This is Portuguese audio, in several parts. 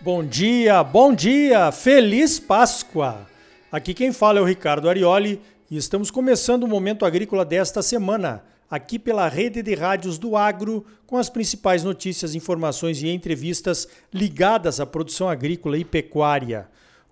Bom dia, bom dia, feliz Páscoa! Aqui quem fala é o Ricardo Arioli e estamos começando o Momento Agrícola desta semana, aqui pela rede de rádios do Agro, com as principais notícias, informações e entrevistas ligadas à produção agrícola e pecuária.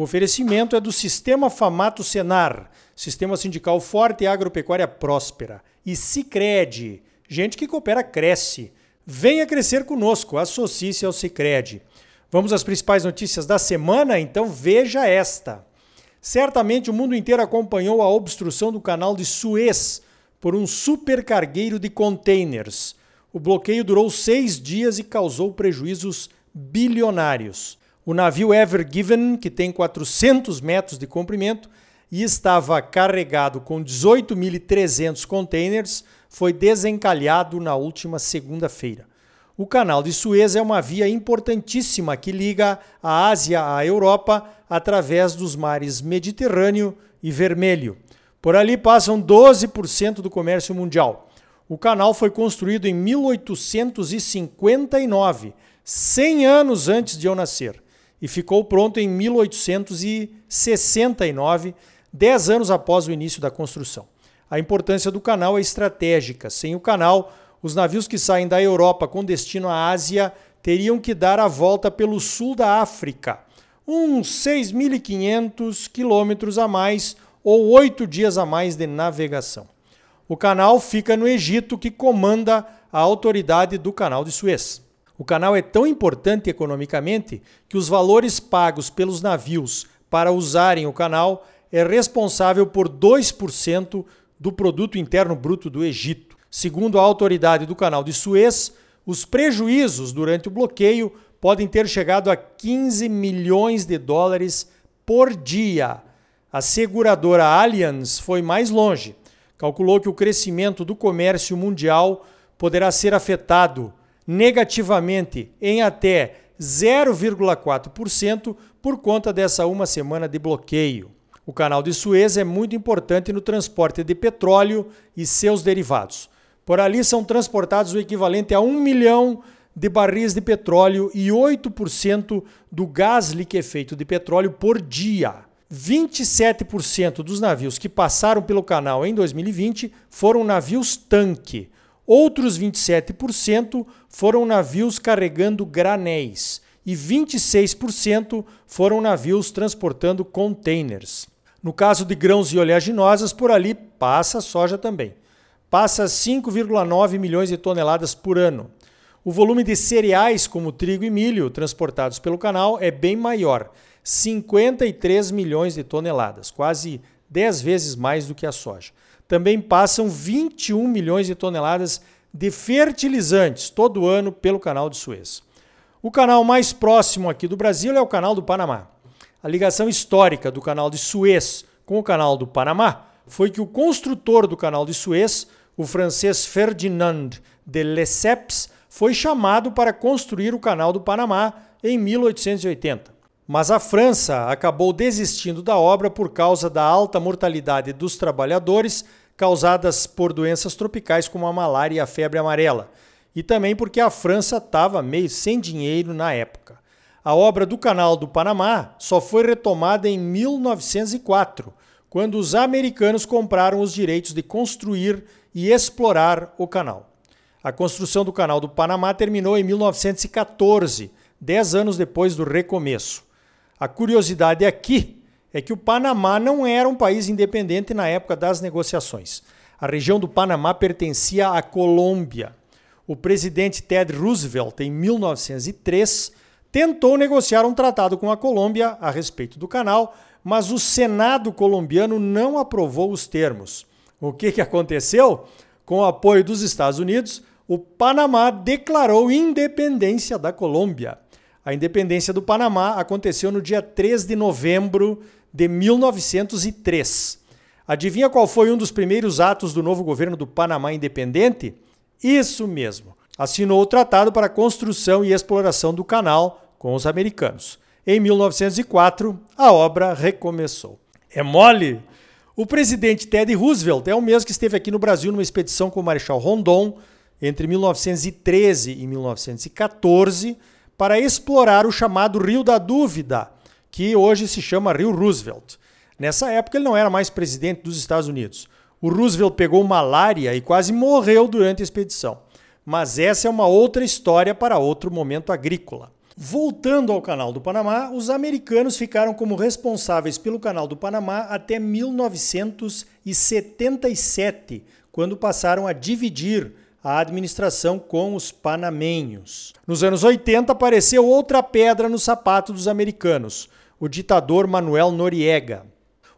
O oferecimento é do Sistema Famato Senar, Sistema Sindical Forte e Agropecuária Próspera, e Cicred, gente que coopera cresce. Venha crescer conosco, associe-se ao Cicred. Vamos às principais notícias da semana? Então veja esta. Certamente o mundo inteiro acompanhou a obstrução do canal de Suez por um supercargueiro de containers. O bloqueio durou seis dias e causou prejuízos bilionários. O navio Ever Given, que tem 400 metros de comprimento e estava carregado com 18.300 containers, foi desencalhado na última segunda-feira. O canal de Suez é uma via importantíssima que liga a Ásia à Europa através dos mares Mediterrâneo e Vermelho. Por ali passam 12% do comércio mundial. O canal foi construído em 1859, 100 anos antes de eu nascer, e ficou pronto em 1869, 10 anos após o início da construção. A importância do canal é estratégica. Sem o canal, os navios que saem da Europa com destino à Ásia teriam que dar a volta pelo sul da África, uns 6.500 quilômetros a mais ou oito dias a mais de navegação. O canal fica no Egito, que comanda a autoridade do Canal de Suez. O canal é tão importante economicamente que os valores pagos pelos navios para usarem o canal é responsável por 2% do produto interno bruto do Egito. Segundo a autoridade do canal de Suez, os prejuízos durante o bloqueio podem ter chegado a 15 milhões de dólares por dia. A seguradora Allianz foi mais longe. Calculou que o crescimento do comércio mundial poderá ser afetado negativamente em até 0,4% por conta dessa uma semana de bloqueio. O canal de Suez é muito importante no transporte de petróleo e seus derivados. Por ali são transportados o equivalente a 1 milhão de barris de petróleo e 8% do gás liquefeito de petróleo por dia. 27% dos navios que passaram pelo canal em 2020 foram navios tanque. Outros 27% foram navios carregando granéis e 26% foram navios transportando containers. No caso de grãos e oleaginosas, por ali passa soja também passa a 5,9 milhões de toneladas por ano. O volume de cereais, como trigo e milho, transportados pelo canal é bem maior, 53 milhões de toneladas, quase 10 vezes mais do que a soja. Também passam 21 milhões de toneladas de fertilizantes todo ano pelo canal de Suez. O canal mais próximo aqui do Brasil é o canal do Panamá. A ligação histórica do canal de Suez com o canal do Panamá foi que o construtor do canal de Suez o francês Ferdinand de Lesseps foi chamado para construir o Canal do Panamá em 1880. Mas a França acabou desistindo da obra por causa da alta mortalidade dos trabalhadores causadas por doenças tropicais como a malária e a febre amarela, e também porque a França estava meio sem dinheiro na época. A obra do Canal do Panamá só foi retomada em 1904, quando os americanos compraram os direitos de construir e explorar o canal. A construção do Canal do Panamá terminou em 1914, dez anos depois do recomeço. A curiosidade aqui é que o Panamá não era um país independente na época das negociações. A região do Panamá pertencia à Colômbia. O presidente Ted Roosevelt, em 1903, tentou negociar um tratado com a Colômbia a respeito do canal, mas o Senado colombiano não aprovou os termos. O que, que aconteceu? Com o apoio dos Estados Unidos, o Panamá declarou independência da Colômbia. A independência do Panamá aconteceu no dia 3 de novembro de 1903. Adivinha qual foi um dos primeiros atos do novo governo do Panamá independente? Isso mesmo. Assinou o tratado para a construção e exploração do canal com os americanos. Em 1904, a obra recomeçou. É mole? O presidente Teddy Roosevelt é o mesmo que esteve aqui no Brasil numa expedição com o Marechal Rondon entre 1913 e 1914 para explorar o chamado Rio da Dúvida, que hoje se chama Rio Roosevelt. Nessa época ele não era mais presidente dos Estados Unidos. O Roosevelt pegou malária e quase morreu durante a expedição. Mas essa é uma outra história para outro momento agrícola. Voltando ao Canal do Panamá, os americanos ficaram como responsáveis pelo Canal do Panamá até 1977, quando passaram a dividir a administração com os panamenhos. Nos anos 80 apareceu outra pedra no sapato dos americanos, o ditador Manuel Noriega.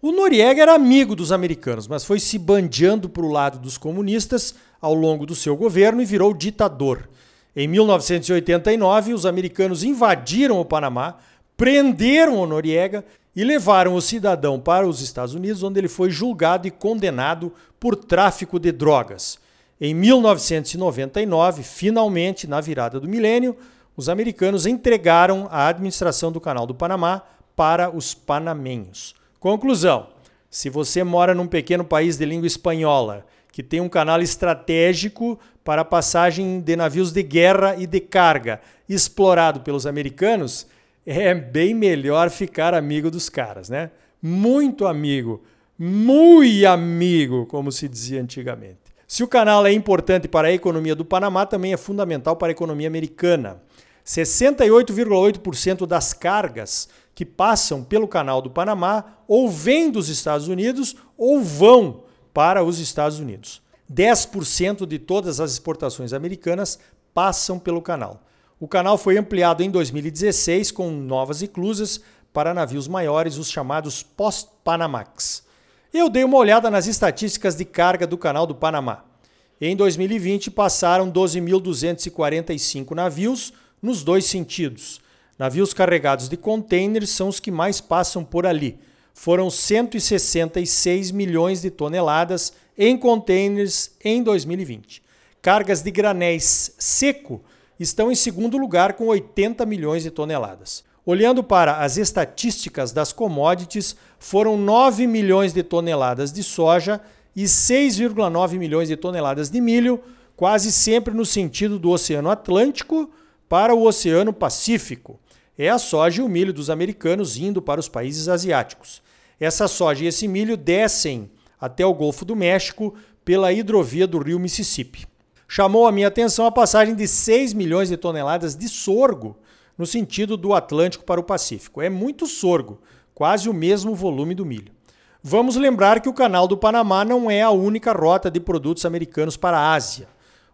O Noriega era amigo dos americanos, mas foi se bandeando para o lado dos comunistas ao longo do seu governo e virou ditador. Em 1989, os americanos invadiram o Panamá, prenderam o Noriega e levaram o cidadão para os Estados Unidos, onde ele foi julgado e condenado por tráfico de drogas. Em 1999, finalmente, na virada do milênio, os americanos entregaram a administração do Canal do Panamá para os panamenhos. Conclusão: se você mora num pequeno país de língua espanhola que tem um canal estratégico para a passagem de navios de guerra e de carga explorado pelos americanos, é bem melhor ficar amigo dos caras, né? Muito amigo, muito amigo, como se dizia antigamente. Se o canal é importante para a economia do Panamá, também é fundamental para a economia americana. 68,8% das cargas que passam pelo Canal do Panamá ou vêm dos Estados Unidos ou vão para os Estados Unidos. 10% de todas as exportações americanas passam pelo canal. O canal foi ampliado em 2016 com novas eclusas para navios maiores, os chamados Post-Panamax. Eu dei uma olhada nas estatísticas de carga do Canal do Panamá. Em 2020 passaram 12.245 navios nos dois sentidos. Navios carregados de containers são os que mais passam por ali. Foram 166 milhões de toneladas em containers em 2020. Cargas de granéis seco estão em segundo lugar com 80 milhões de toneladas. Olhando para as estatísticas das commodities, foram 9 milhões de toneladas de soja e 6,9 milhões de toneladas de milho, quase sempre no sentido do Oceano Atlântico para o Oceano Pacífico é a soja e o milho dos americanos indo para os países asiáticos. Essa soja e esse milho descem até o Golfo do México pela hidrovia do rio Mississippi. Chamou a minha atenção a passagem de 6 milhões de toneladas de sorgo no sentido do Atlântico para o Pacífico. É muito sorgo, quase o mesmo volume do milho. Vamos lembrar que o Canal do Panamá não é a única rota de produtos americanos para a Ásia.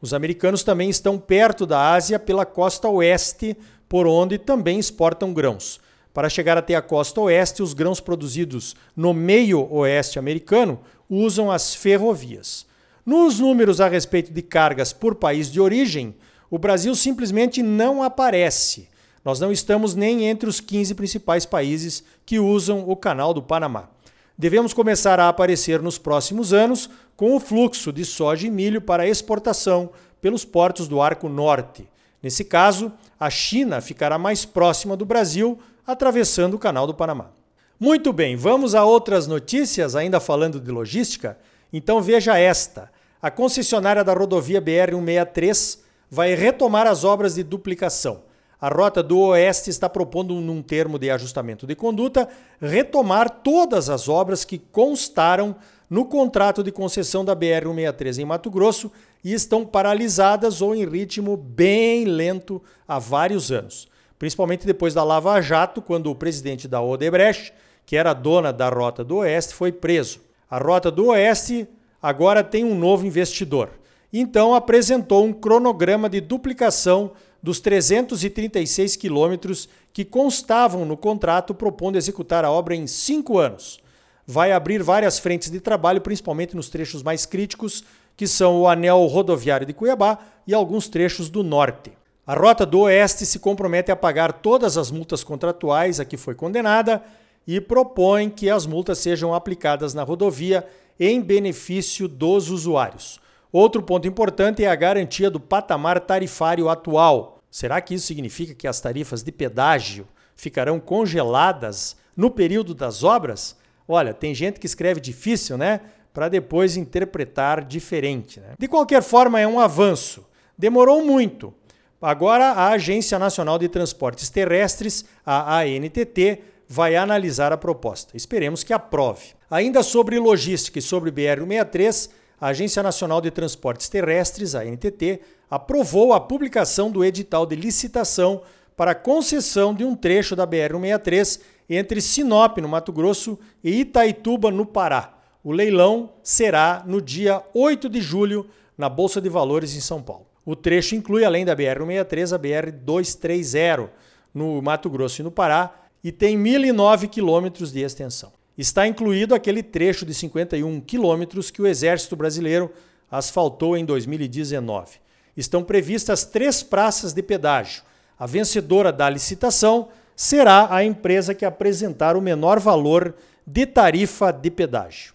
Os americanos também estão perto da Ásia pela costa oeste por onde também exportam grãos. Para chegar até a costa oeste, os grãos produzidos no meio oeste americano usam as ferrovias. Nos números a respeito de cargas por país de origem, o Brasil simplesmente não aparece. Nós não estamos nem entre os 15 principais países que usam o Canal do Panamá. Devemos começar a aparecer nos próximos anos com o fluxo de soja e milho para exportação pelos portos do Arco Norte. Nesse caso, a China ficará mais próxima do Brasil, atravessando o Canal do Panamá. Muito bem, vamos a outras notícias, ainda falando de logística? Então veja esta: a concessionária da rodovia BR-163 vai retomar as obras de duplicação. A Rota do Oeste está propondo, num termo de ajustamento de conduta, retomar todas as obras que constaram no contrato de concessão da BR-163 em Mato Grosso e estão paralisadas ou em ritmo bem lento há vários anos. Principalmente depois da Lava Jato, quando o presidente da Odebrecht, que era dona da Rota do Oeste, foi preso. A Rota do Oeste agora tem um novo investidor. Então apresentou um cronograma de duplicação dos 336 quilômetros que constavam no contrato, propondo executar a obra em cinco anos. Vai abrir várias frentes de trabalho, principalmente nos trechos mais críticos, que são o anel rodoviário de Cuiabá e alguns trechos do norte. A Rota do Oeste se compromete a pagar todas as multas contratuais a que foi condenada e propõe que as multas sejam aplicadas na rodovia em benefício dos usuários. Outro ponto importante é a garantia do patamar tarifário atual. Será que isso significa que as tarifas de pedágio ficarão congeladas no período das obras? Olha, tem gente que escreve difícil, né? Para depois interpretar diferente. Né? De qualquer forma, é um avanço. Demorou muito. Agora, a Agência Nacional de Transportes Terrestres, a ANTT, vai analisar a proposta. Esperemos que aprove. Ainda sobre logística e sobre BR-163, a Agência Nacional de Transportes Terrestres, a ANTT, aprovou a publicação do edital de licitação para concessão de um trecho da BR-163 entre Sinop, no Mato Grosso, e Itaituba, no Pará. O leilão será no dia 8 de julho na Bolsa de Valores em São Paulo. O trecho inclui, além da BR-163, a BR-230 no Mato Grosso e no Pará e tem 1.009 quilômetros de extensão. Está incluído aquele trecho de 51 quilômetros que o Exército Brasileiro asfaltou em 2019. Estão previstas três praças de pedágio. A vencedora da licitação será a empresa que apresentar o menor valor de tarifa de pedágio.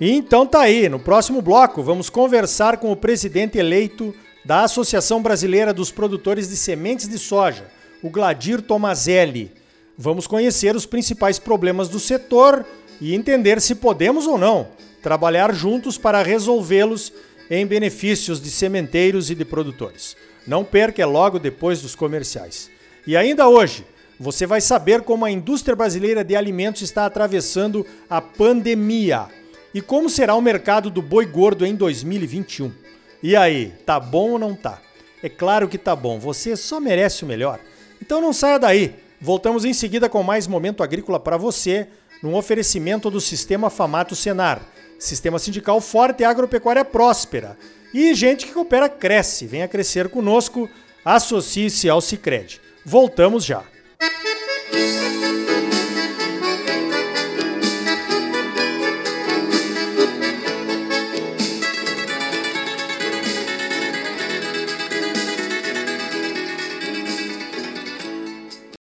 E então tá aí, no próximo bloco vamos conversar com o presidente eleito da Associação Brasileira dos Produtores de Sementes de Soja, o Gladir Tomazelli. Vamos conhecer os principais problemas do setor e entender se podemos ou não trabalhar juntos para resolvê-los em benefícios de sementeiros e de produtores. Não perca, é logo depois dos comerciais. E ainda hoje, você vai saber como a indústria brasileira de alimentos está atravessando a pandemia e como será o mercado do boi gordo em 2021. E aí, tá bom ou não tá? É claro que tá bom, você só merece o melhor. Então não saia daí. Voltamos em seguida com mais momento agrícola para você, num oferecimento do Sistema Famato Senar, Sistema Sindical Forte e Agropecuária Próspera. E gente que coopera cresce. Venha crescer conosco, associe-se ao Sicredi. Voltamos já. Música